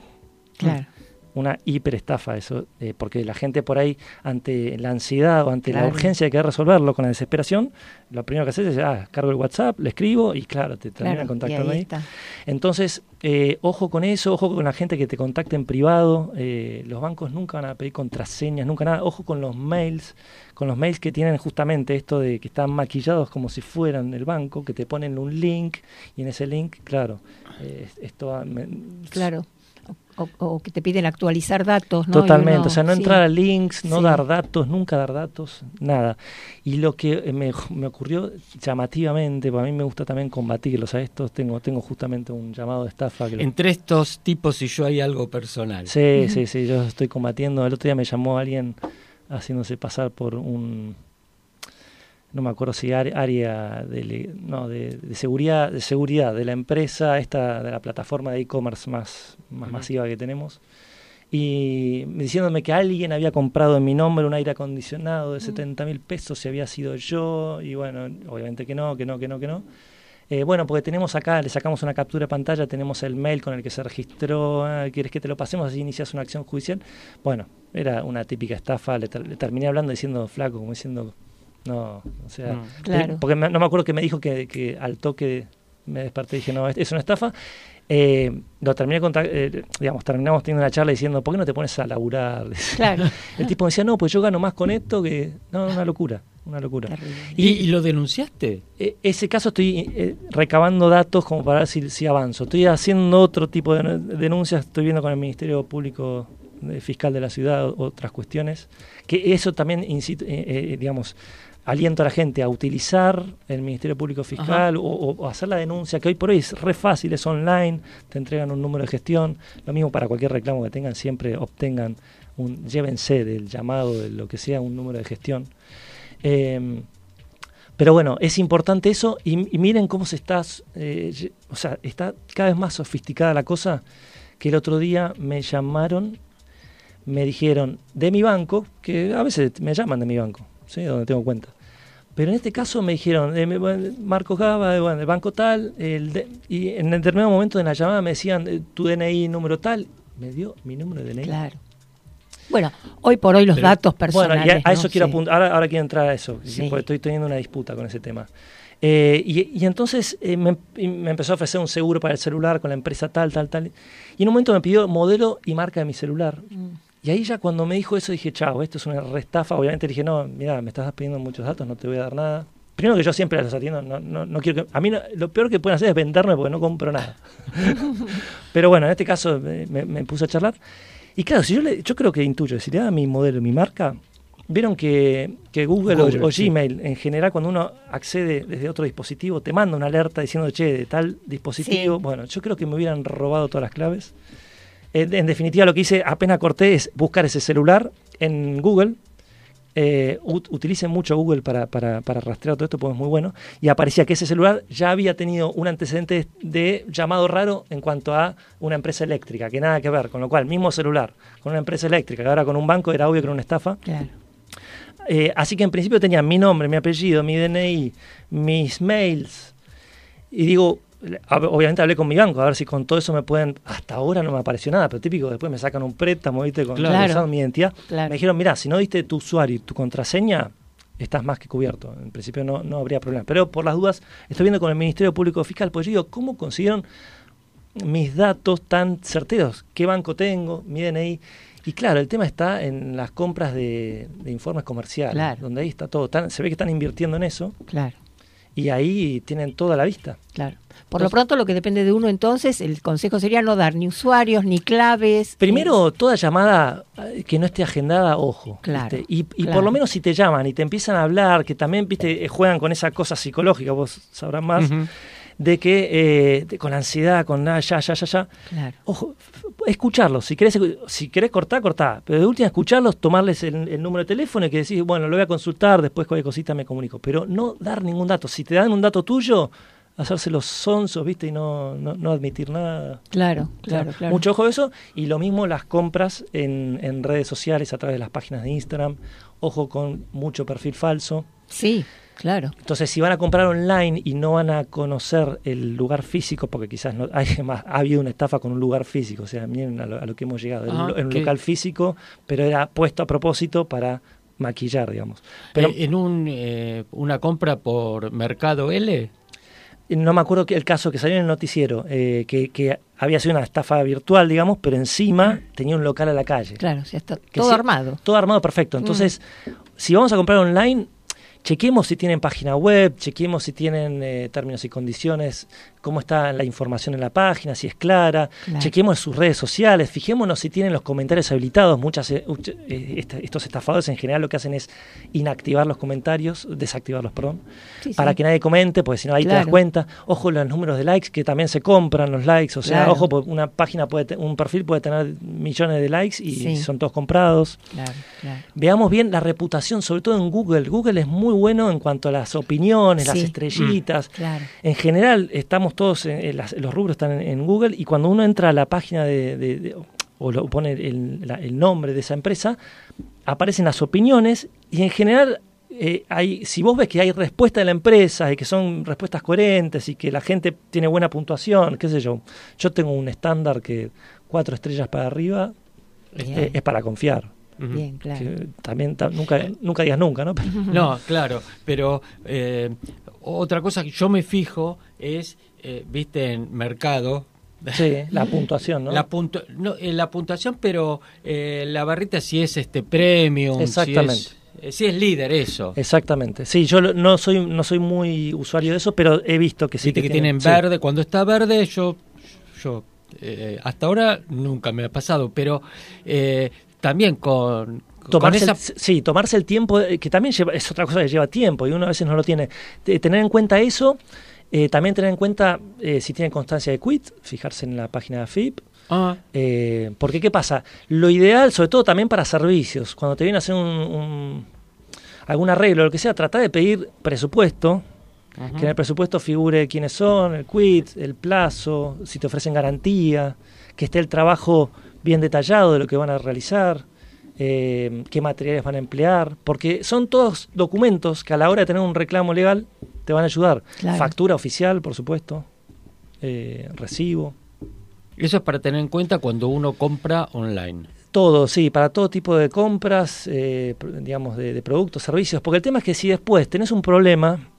Claro una hiperestafa eso, eh, porque la gente por ahí, ante la ansiedad o ante la urgencia de querer resolverlo con la desesperación, lo primero que haces es, ah, cargo el WhatsApp, le escribo y claro, te termina contactando ahí. Entonces, eh, ojo con eso, ojo con la gente que te contacte en privado, eh, los bancos nunca van a pedir contraseñas, nunca nada, ojo con los mails, con los mails que tienen justamente esto de que están maquillados como si fueran el banco, que te ponen un link y en ese link, claro, esto... claro o, que te piden actualizar datos. ¿no? Totalmente, o sea, no entrar a links, no dar datos, nunca dar datos, nada. Y lo que me, me ocurrió llamativamente, para mí me gusta también combatirlos a estos, tengo, tengo justamente un llamado de estafa. Entre estos tipos y yo hay algo personal. Sí, sí, sí, yo estoy combatiendo. El otro día me llamó alguien haciéndose pasar por un no me acuerdo si área de, no, de, seguridad de seguridad de la empresa esta de la plataforma de e-commerce más, más masiva que tenemos y diciéndome que alguien había comprado en mi nombre un aire acondicionado de 70 mil pesos si había sido yo y bueno obviamente que no que no que no que no eh, bueno, porque tenemos acá, le sacamos una captura de pantalla, tenemos el mail con el que se registró, ah, ¿quieres que te lo pasemos? Así inicias una acción judicial. Bueno, era una típica estafa, le, le terminé hablando diciendo flaco, como diciendo, no, o sea, claro. porque no me acuerdo que me dijo que, que al toque me desperté y dije, no, es una estafa. Eh, lo terminé eh, digamos, terminamos teniendo una charla diciendo, ¿por qué no te pones a laburar? <laughs> Claro. El tipo me decía, no, pues yo gano más con esto que... No, una locura, una locura. ¿Y, lo denunciaste? E, ese caso estoy eh, recabando datos como para ver si, si, avanzo. Estoy haciendo otro tipo de denuncias, estoy viendo con el Ministerio Público Fiscal de la Ciudad otras cuestiones, que eso también, digamos, aliento a la gente a utilizar el Ministerio Público Fiscal o, hacer la denuncia, que hoy por hoy es re fácil, es online, te entregan un número de gestión, lo mismo para cualquier reclamo que tengan, siempre obtengan, un, llévense del llamado, de lo que sea, un número de gestión. Em, pero bueno, es importante eso y, miren cómo se está, eh, o sea, está cada vez más sofisticada la cosa, que el otro día me llamaron, me dijeron de mi banco, que a veces me llaman de mi banco, ¿sí? donde tengo cuenta. Pero en este caso me dijeron, eh, Marcos Gaba, bueno, el banco tal, el y en determinado momento de la llamada me decían, eh, tu DNI número tal, me dio mi número de DNI. Claro. Bueno, hoy por hoy los datos personales. Bueno, a, eso quiero apuntar, ahora, quiero entrar a eso, porque estoy teniendo una disputa con ese tema. Eh, y, entonces me, empezó a ofrecer un seguro para el celular con la empresa tal, tal, tal. Y en un momento me pidió modelo y marca de mi celular. Mm. Y ahí ya cuando me dijo eso dije, chao, esto es una restafa. Obviamente dije, no, mira, me estás pidiendo muchos datos, no te voy a dar nada. Primero que yo siempre los atiendo, no, no, no quiero que... A mí lo peor que pueden hacer es venderme porque no compro nada. <laughs> Pero bueno, en este caso me, me, puse a charlar. Y claro, si yo, le, yo creo que intuyo, si le da mi modelo, mi marca, vieron que, que Google, o, Gmail, en general, cuando uno accede desde otro dispositivo, te manda una alerta diciendo, che, de tal dispositivo. Bueno, yo creo que me hubieran robado todas las claves en definitiva, lo que hice apenas corté es buscar ese celular en Google. Eh, utilicen mucho Google para, para, para, rastrear todo esto, porque es muy bueno. Y aparecía que ese celular ya había tenido un antecedente de llamado raro en cuanto a una empresa eléctrica, que nada que ver. Con lo cual, mismo celular con una empresa eléctrica, que ahora con un banco era obvio que era una estafa. Eh, así que en principio tenía mi nombre, mi apellido, mi DNI, mis mails. Y digo, obviamente hablé con mi banco a ver si con todo eso me pueden hasta ahora no me apareció nada pero típico después me sacan un préstamo ¿viste? con mi identidad me dijeron mira si no diste tu usuario y tu contraseña estás más que cubierto en principio no, no habría problema pero por las dudas estoy viendo con el Ministerio Público Fiscal pues yo digo cómo consiguieron mis datos tan certeros qué banco tengo mi DNI y claro, el tema está en las compras de, informes comerciales, donde ahí está todo. se ve que están invirtiendo en eso. Claro. Y ahí tienen toda la vista. Claro. Por lo pronto, lo que depende de uno, entonces, el consejo sería no dar ni usuarios ni claves. Primero, toda llamada eh, que no esté agendada, ojo. Claro. Y, por lo menos si te llaman y te empiezan a hablar, que también viste eh, juegan con esa cosa psicológica, vos sabrás más. De que eh, con ansiedad, con nada, ya, ya, ya, ya. Claro. Ojo, escucharlos. Si querés, si querés cortar, cortá. Pero de última, escucharlos, tomarles el, número de teléfono y que decís, bueno, lo voy a consultar, después cualquier cosita me comunico. Pero no dar ningún dato. Si te dan un dato tuyo, hacerse los sonsos, ¿viste? Y no, no, no admitir nada. Claro, claro, claro. Mucho ojo de eso. Y lo mismo las compras en, en redes sociales a través de las páginas de Instagram. Ojo con mucho perfil falso. Sí, claro. Entonces, si van a comprar online y no van a conocer el lugar físico, porque quizás no hay <laughs> más, ha habido una estafa con un lugar físico, o sea, miren a lo, a lo que hemos llegado, en un- en un ¿qué? local físico, pero era puesto a propósito para maquillar, digamos. Pero Eh, en un, eh, una compra por Mercado L. no me acuerdo que el caso que salió en el noticiero, eh, que, que había sido una estafa virtual, digamos, pero encima tenía un local a la calle. Claro, o sea, está Que todo armado. Todo armado perfecto. Entonces, si vamos a comprar online, chequemos si tienen página web, chequemos si tienen eh, términos y condiciones, cómo está la información en la página, si es clara, Claro. chequemos sus redes sociales, fijémonos si tienen los comentarios habilitados. Muchas eh, eh, estos estafadores en general lo que hacen es inactivar los comentarios, desactivarlos, perdón, Sí, para sí. que nadie comente, porque si no ahí te das cuenta. Ojo los números de likes que también se compran los likes, o sea, Claro. ojo, una página puede, un perfil puede tener millones de likes y Sí. son todos comprados. Veamos bien la reputación, sobre todo en Google. Google es muy bueno en cuanto a las opiniones, las estrellitas. Claro. En general, estamos todos, en, en las- los rubros están en, en Google y cuando uno entra a la página de, de- de- o lo pone el, la- el nombre de esa empresa, aparecen las opiniones y en general, eh, hay, si vos ves que hay respuesta de la empresa y que son respuestas coherentes y que la gente tiene buena puntuación, qué sé yo, yo tengo un estándar que cuatro estrellas para arriba es, para confiar. Bien, claro. Que también ta- nunca, nunca digas nunca, ¿no? <laughs> No, claro, pero eh, otra cosa que yo me fijo es, eh, viste, en mercado. Sí, la puntuación, ¿no? La, puntu- no, eh, la puntuación, pero eh, la barrita si es este premium, Exactamente. Si, es, eh, si es líder, eso. Exactamente. Sí, yo no soy no soy muy usuario de eso, pero he visto que sí Viste que, tienen- tienen sí. verde. Cuando está verde, yo, yo eh, hasta ahora nunca me ha pasado, pero eh, también con, con Tomarse esa... el, sí, tomarse el tiempo, eh, que también lleva, es otra cosa que lleva tiempo y uno a veces no lo tiene. Te- tener en cuenta eso, eh, también tener en cuenta eh, si tienen constancia de quit, fijarse en la página de AFIP. Ah, Eh, porque, ¿qué pasa? Lo ideal, sobre todo también para servicios, cuando te viene a hacer un, un- algún arreglo, lo que sea, trata de pedir presupuesto, que en el presupuesto figure quiénes son, el quit, el plazo, si te ofrecen garantía, que esté el trabajo bien detallado de lo que van a realizar, eh, qué materiales van a emplear, porque son todos documentos que a la hora de tener un reclamo legal te van a ayudar. Claro. Factura oficial, por supuesto, eh, recibo. eso es para tener en cuenta cuando uno compra online. Todo, sí, para todo tipo de compras, eh, digamos, de, de productos, servicios. Porque el tema es que si después tenés un problema,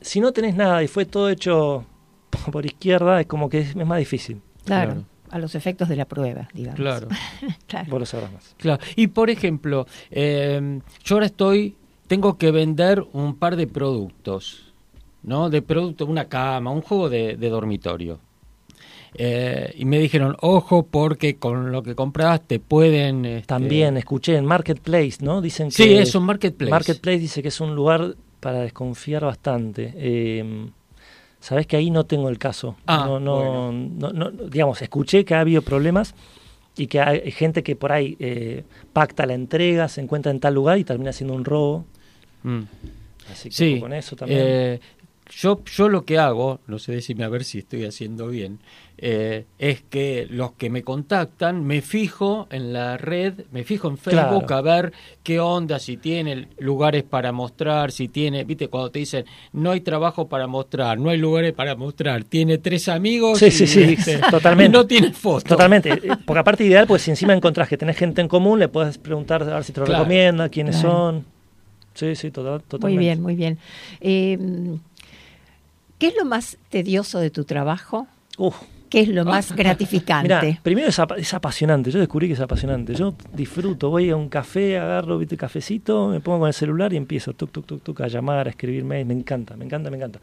si no tenés nada y fue todo hecho <laughs> por izquierda, es como que es, es más difícil. Claro, Claro. a los efectos de la prueba, digamos. Claro. <laughs> Claro. Vos lo sabrás más. Claro. Y por ejemplo, eh, yo ahora estoy, tengo que vender un par de productos, ¿no? De productos, una cama, un juego de, de dormitorio. Eh, y me dijeron, ojo, porque con lo que compras te pueden... este, También escuché en Marketplace, ¿no? Dicen que Sí, es un marketplace. Marketplace dice que es un lugar para desconfiar bastante. Eh, Sabés que ahí no tengo el caso. Ah, no, no, bueno. no, no- digamos, escuché que ha habido problemas y que hay gente que por ahí eh, pacta la entrega, se encuentra en tal lugar y termina siendo un robo. Mm. Así que Sí, con eso también. eh, yo, yo lo que hago, no sé decirme a ver si estoy haciendo bien, eh, es que los que me contactan, me fijo en la red, me fijo en Facebook Claro. a ver qué onda, si tiene lugares para mostrar, si tiene, viste, cuando te dicen, no hay trabajo para mostrar, no hay lugares para mostrar, tiene tres amigos Sí, y, sí, sí, este, totalmente. y no tiene foto. Totalmente. Eh, Porque aparte ideal, pues si encima encontrás que tenés gente en común, le puedes preguntar a ver si te lo Claro. recomienda, quiénes Claro. son. Sí, sí, total, totalmente. Muy bien, muy bien. Eh, ¿Qué es lo más tedioso de tu trabajo? Uf, ¿Qué es lo más <laughs> gratificante? Primero es, apa- es apasionante. Yo descubrí que es apasionante. Yo disfruto, voy a un café, agarro ¿viste, cafecito, me pongo con el celular y empiezo tuk, tuk, tuk, tuk, a llamar, a escribir mails. Me encanta, me encanta, me encanta.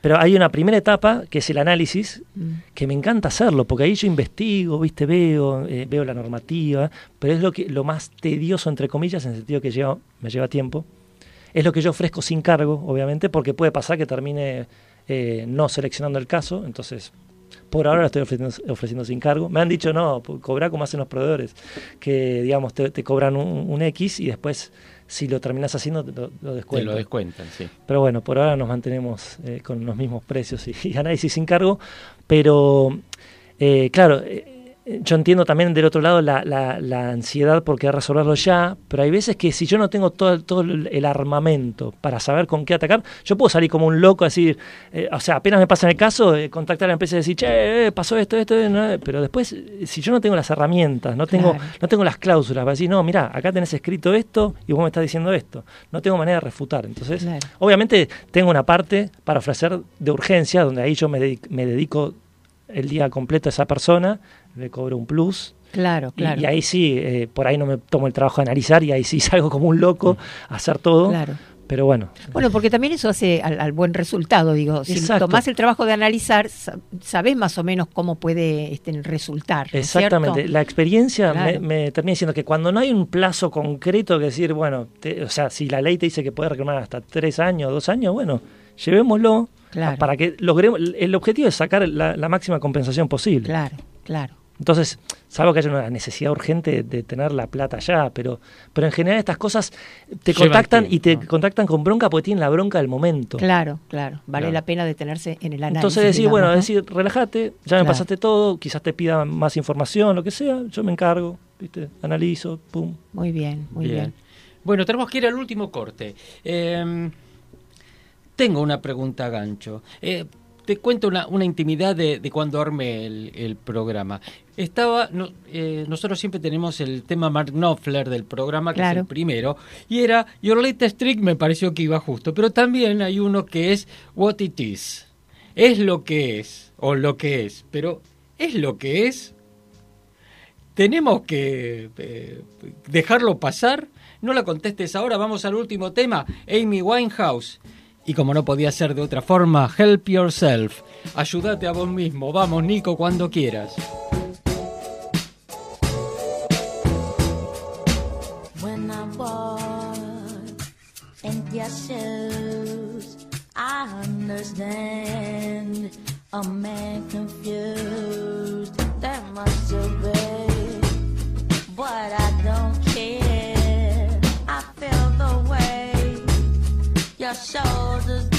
Pero hay una primera etapa que es el análisis, Mm. que me encanta hacerlo, porque ahí yo investigo, viste, veo, eh, veo la normativa, pero es lo que lo más tedioso entre comillas, en el sentido que lleva, me lleva tiempo. Es lo que yo ofrezco sin cargo, obviamente, porque puede pasar que termine eh, no seleccionando el caso, entonces por ahora lo estoy ofreciendo, ofreciendo sin cargo. Me han dicho, no, po- cobrar como hacen los proveedores, que digamos te, te cobran un, un X y después si lo terminas haciendo, lo, lo descuentan. Te lo descuentan, sí. Pero bueno, por ahora nos mantenemos eh, con los mismos precios y, <laughs> y análisis sin cargo. Pero, eh, claro, eh, yo entiendo también del otro lado la, la, la, ansiedad por querer resolverlo ya, pero hay veces que si yo no tengo todo, todo el armamento para saber con qué atacar, yo puedo salir como un loco, decir, eh, o sea, apenas me pasa en el caso, eh, contactar a la empresa y decir, che, eh, pasó esto, esto, no, pero después, si yo no tengo las herramientas, no tengo, claro. no tengo las cláusulas para decir, no, mira, acá tenés escrito esto y vos me estás diciendo esto, no tengo manera de refutar. Entonces, claro. obviamente tengo una parte para ofrecer de urgencia, donde ahí yo me dedico, me dedico el día completo a esa persona, le cobro un plus. Claro, claro. Y, y ahí sí, eh, por ahí no me tomo el trabajo de analizar y ahí sí <laughs> salgo como un loco a hacer todo. Claro. Pero bueno. Bueno, porque también eso hace al, al buen resultado, digo. Si Exacto. tomás el trabajo de analizar, sabés más o menos cómo puede este, resultar. Exactamente. ¿cierto? La experiencia claro. me, me, termina diciendo que cuando no hay un plazo concreto que decir, bueno, te, o sea, si la ley te dice que puedes reclamar hasta tres años, dos años, bueno, llevémoslo Claro. Para que logremos. El objetivo es sacar la, la, máxima compensación posible. Claro, claro. Entonces, salvo que haya una necesidad urgente de tener la plata ya, pero, pero en general estas cosas te Lleva contactan tiempo, y te ¿no? contactan con bronca porque tienen la bronca del momento. Claro, claro. Vale claro. la pena detenerse en el análisis. Entonces decir, digamos, bueno, ¿no? decir, relájate, ya me pasaste todo, quizás te pida más información, lo que sea, yo me encargo, ¿viste? Analizo, pum. Muy bien, muy bien. bien. Bueno, tenemos que ir al último corte. Eh, tengo una pregunta gancho. Eh, te cuento una, una intimidad de, de, cuando armé el, el programa. Estaba, no, eh, nosotros siempre tenemos el tema Mark Knopfler del programa, que claro. es el primero, y era Your Latest Trick, me pareció que iba justo, pero también hay uno que es What It Is. Es lo que es, o lo que es, pero ¿es lo que es? ¿Tenemos que eh, dejarlo pasar? No la contestes ahora, vamos al último tema, Amy Winehouse. Y como no podía ser de otra forma, help yourself. Ayúdate a vos mismo. Vamos, Nico, cuando quieras. Understand a man confused. That must been, but I don't care. I feel the way your shoulders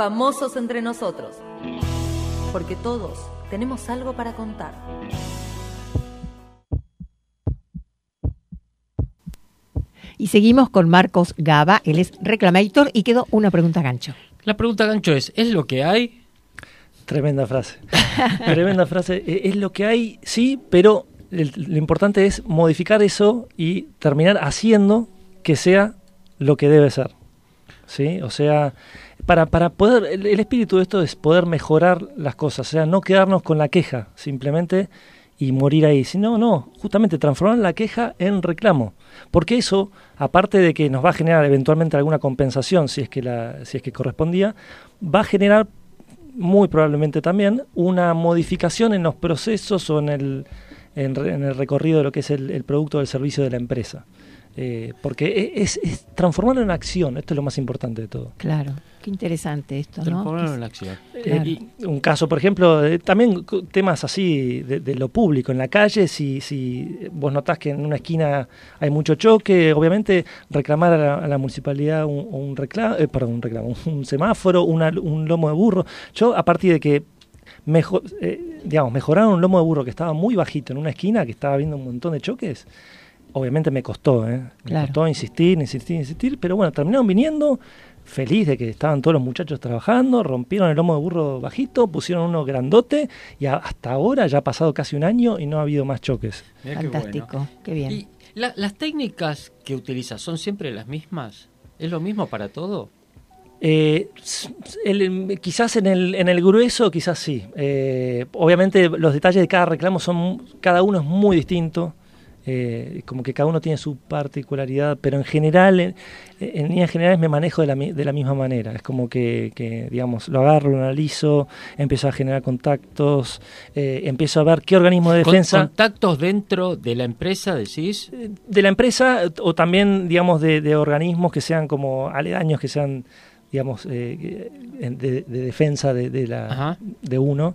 Famosos entre nosotros. Porque todos tenemos algo para contar. Y seguimos con Marcos Gaba, él es reclamator y quedó una pregunta gancho. La pregunta gancho es, ¿es lo que hay? Tremenda frase. Tremenda frase. Eh, Es lo que hay, sí, pero lo importante es modificar eso y terminar haciendo que sea lo que debe ser. ¿Sí? O sea, para, para poder, el, espíritu de esto es poder mejorar las cosas, o sea, no quedarnos con la queja simplemente y morir ahí, sino, no, justamente transformar la queja en reclamo. Porque eso, aparte de que nos va a generar eventualmente alguna compensación, si es que, la, si es que correspondía, va a generar muy probablemente también una modificación en los procesos o en el, en, el recorrido de lo que es el, el producto o el servicio de la empresa. Eh, porque e- es, es transformarlo en acción, esto es lo más importante de todo. Claro, qué interesante esto, ¿no? Transformarlo en acción. Eh, Claro. y un caso, por ejemplo, eh, también temas así de, de lo público, en la calle, si, si vos notás que en una esquina hay mucho choque, obviamente reclamar a la, a la municipalidad un, un reclamo, perdón, un reclamo, <laughs> un semáforo, una- un lomo de burro. Yo, a partir de que mejor, eh, digamos, mejoraron un lomo de burro que estaba muy bajito en una esquina, que estaba viendo un montón de choques, obviamente me costó, ¿eh? Me Claro. costó insistir, insistir, insistir, pero bueno, terminaron viniendo feliz de que estaban todos los muchachos trabajando, rompieron el lomo de burro bajito, pusieron uno grandote y a- hasta ahora ya ha pasado casi un año y no ha habido más choques. Mirá qué bueno. Fantástico, qué bien. ¿Y la- las técnicas que utilizas son siempre las mismas? ¿Es lo mismo para todo? Eh, el- quizás en el, en el grueso, quizás sí. Eh, obviamente los detalles de cada reclamo son, cada uno es muy distinto. Eh, como que cada uno tiene su particularidad, pero en general, en, en líneas generales me manejo de la, de la misma manera. Es como que, que, digamos, lo agarro, lo analizo, empiezo a generar contactos, eh, empiezo a ver qué organismo de defensa ¿Contactos dentro de la empresa, decís? de la empresa o también, digamos, de, de organismos que sean como aledaños, que sean, digamos, eh, de, de defensa de, de la, Ajá. de uno.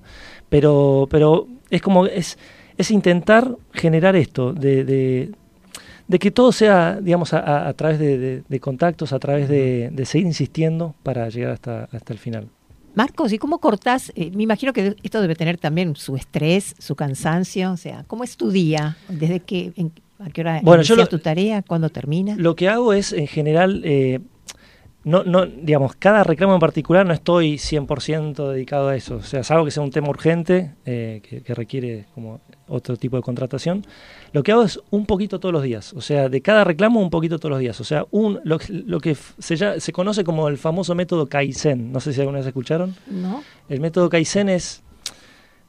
Pero, pero es como, es, es intentar generar esto, de, de, de que todo sea, digamos, a, través de, contactos, a través de, seguir insistiendo para llegar hasta, hasta el final. Marcos, ¿y cómo cortás? Eh, me imagino que esto debe tener también su estrés, su cansancio, o sea, ¿cómo es tu día? ¿Desde qué, en- a qué hora Bueno, yo lo- tu tarea? ¿Cuándo termina? Lo que hago es, en general, eh, no, no, digamos, cada reclamo en particular no estoy 100% dedicado a eso. O sea, salvo que sea un tema urgente, eh, que, que requiere como otro tipo de contratación. Lo que hago es un poquito todos los días. O sea, de cada reclamo un poquito todos los días. O sea, un, lo, que- lo que f- se, ya- se conoce como el famoso método Kaizen. No sé si alguna vez escucharon. ¿No? El método Kaizen es,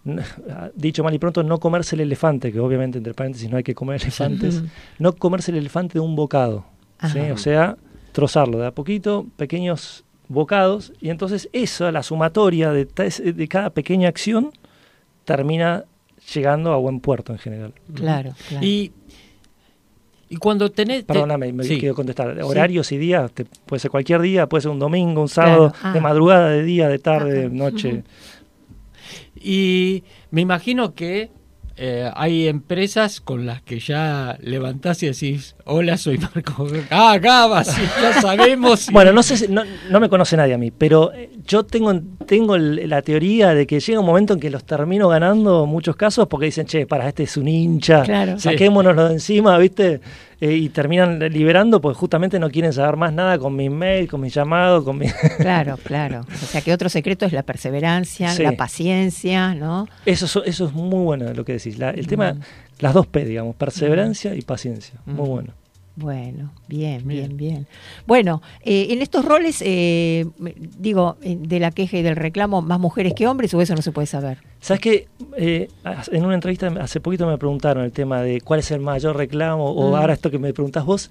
<laughs> dicho mal y pronto, no comerse el elefante, que obviamente entre paréntesis no hay que comer elefantes, <laughs> no comerse el elefante de un bocado. ¿sí? O sea, trozarlo de a poquito, pequeños bocados, y entonces esa, la sumatoria de, de cada pequeña acción, termina llegando a buen puerto en general. Claro, claro. Y, y cuando tenés... te- Perdóname, me sí. quiero contestar. Sí. Horarios y días, te- puede ser cualquier día, puede ser un domingo, un sábado, Claro. Ah. de madrugada, de día, de tarde, de noche. Y me imagino que eh, hay empresas con las que ya levantás y decís, hola, soy Marco. Ah, Gaba, sí, ya sabemos. y- Bueno, no sé, si- no, no me conoce nadie a mí, pero eh, yo tengo, tengo el- la teoría de que llega un momento en que los termino ganando en muchos casos porque dicen, che, para, este es un hincha, Claro. saquémonoslo de encima, ¿viste? eh, y terminan liberando, pues justamente no quieren saber más nada con mi mail, con mi llamado, con mi... Claro, claro. O sea que otro secreto es la perseverancia, Sí. la paciencia, ¿no? Eso, es- eso es muy bueno lo que decís. La- el tema, las dos P, digamos, perseverancia y paciencia. Muy bueno. Bueno, bien, bien, bien. Bueno, eh, en estos roles, eh, digo, eh, de la queja y del reclamo, ¿más mujeres que hombres o eso no se puede saber? ¿Sabes qué? Eh, en una entrevista hace poquito me preguntaron el tema de cuál es el mayor reclamo, o Mm. ahora esto que me preguntás vos,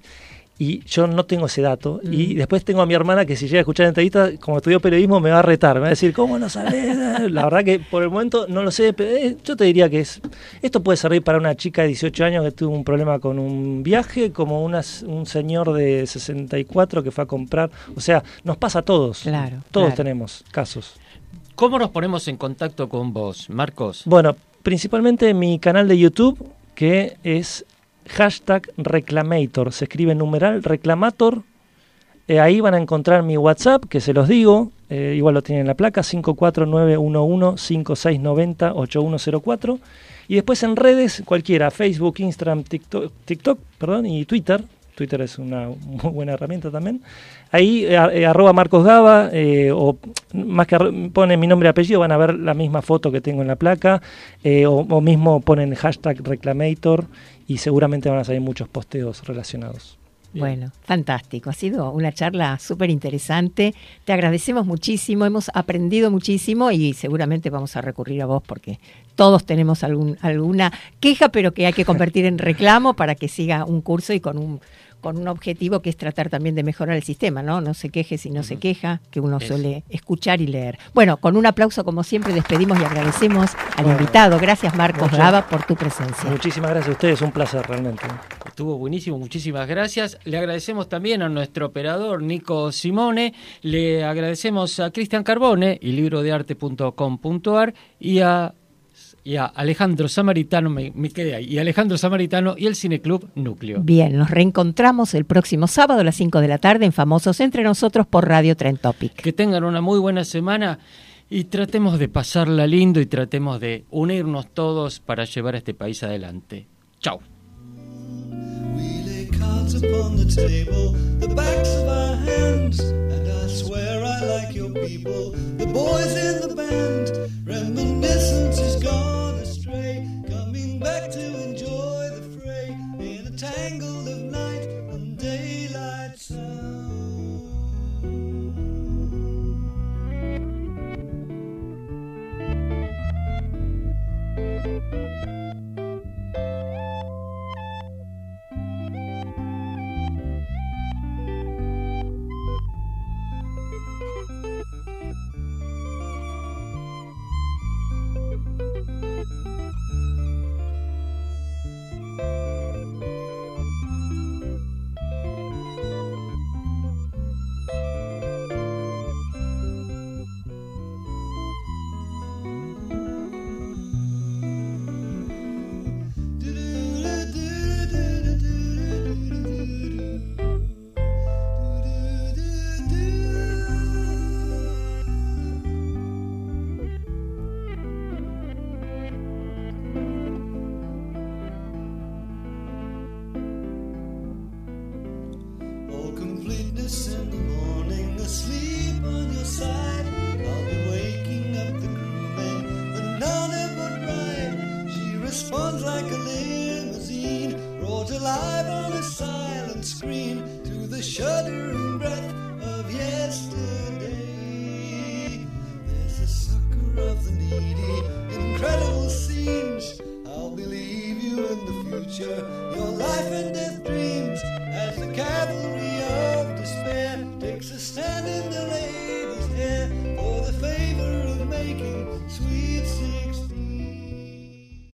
y yo no tengo ese dato. Y después tengo a mi hermana que si llega a escuchar la entrevista, como estudió periodismo, me va a retar, me va a decir, ¿cómo no sabes? <laughs> la verdad que por el momento no lo sé, pero eh, yo te diría que es esto puede servir para una chica de 18 años que tuvo un problema con un viaje, como una, un señor de 64 que fue a comprar. O sea, nos pasa a todos. Claro, Todos claro. tenemos casos. ¿Cómo nos ponemos en contacto con vos, Marcos? Bueno, principalmente en mi canal de YouTube, que es hashtag reclamator. Se escribe numeral reclamator. Eh, ahí van a encontrar mi WhatsApp, que se los digo. eh, igual lo tienen en la placa, 54911-5690-8104. Y después en redes, cualquiera, Facebook, Instagram, TikTok, perdón, y Twitter. Twitter es una muy buena herramienta también. Ahí, eh, arroba Marcos Gaba, o más que ponen mi nombre y apellido, van a ver la misma foto que tengo en la placa, o, o mismo ponen hashtag reclamator y seguramente van a salir muchos posteos relacionados. Bueno, fantástico. Ha sido una charla súper interesante. Te agradecemos muchísimo, hemos aprendido muchísimo y seguramente vamos a recurrir a vos porque todos tenemos algún, alguna queja, pero que hay que convertir en reclamo para que siga un curso y con un con un objetivo que es tratar también de mejorar el sistema, ¿no? No se queje si no se queja, que uno Eso. suele escuchar y leer. Bueno, con un aplauso como siempre despedimos y agradecemos al invitado. Gracias Marcos Gaba por tu presencia. Muchísimas gracias a ustedes, un placer realmente. Estuvo buenísimo, muchísimas gracias. Le agradecemos también a nuestro operador Nico Simone, le agradecemos a Cristian Carbone y librodearte.com.ar y a, y a Alejandro Samaritano, me, me quedé ahí, y Alejandro Samaritano y el Cineclub Núcleo. Bien, nos reencontramos el próximo sábado a las 5 de la tarde en Famosos Entre Nosotros por Radio Tren Topic. Que tengan una muy buena semana y tratemos de pasarla lindo y tratemos de unirnos todos para llevar a este país adelante. Chao. We lay cards upon the table, the backs of our hands, and I swear I like your people, the boys in the band. Reminiscence